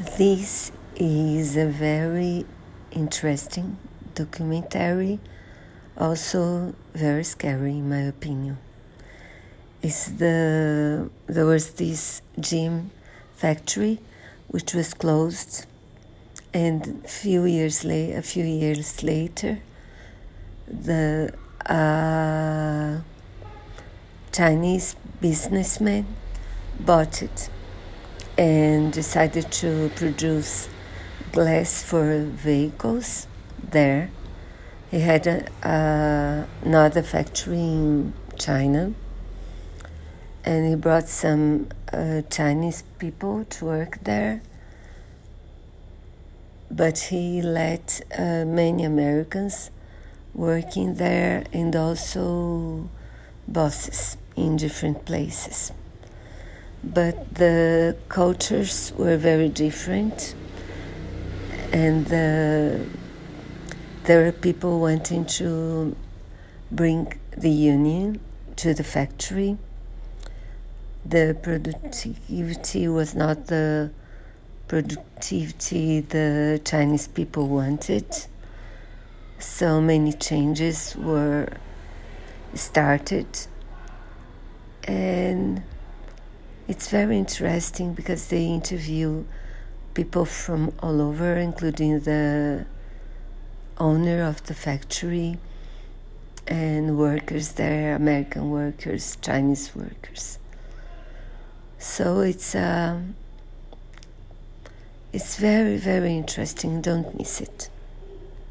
This is a very interesting documentary, also very scary in my opinion. It's the there was this GM factory which was closed, and few years later, a few years later, the uh, Chinese businessman bought it and decided to produce glass for vehicles there. He had a, uh, another factory in China and he brought some uh, Chinese people to work there. But he let uh, many Americans working there and also bosses in different places but the cultures were very different, and the, there were people wanting to bring the union to the factory. The productivity was not the productivity the Chinese people wanted. So many changes were started, and it's very interesting because they interview people from all over, including the owner of the factory and workers there, American workers, Chinese workers. So it's uh, it's very very interesting. Don't miss it.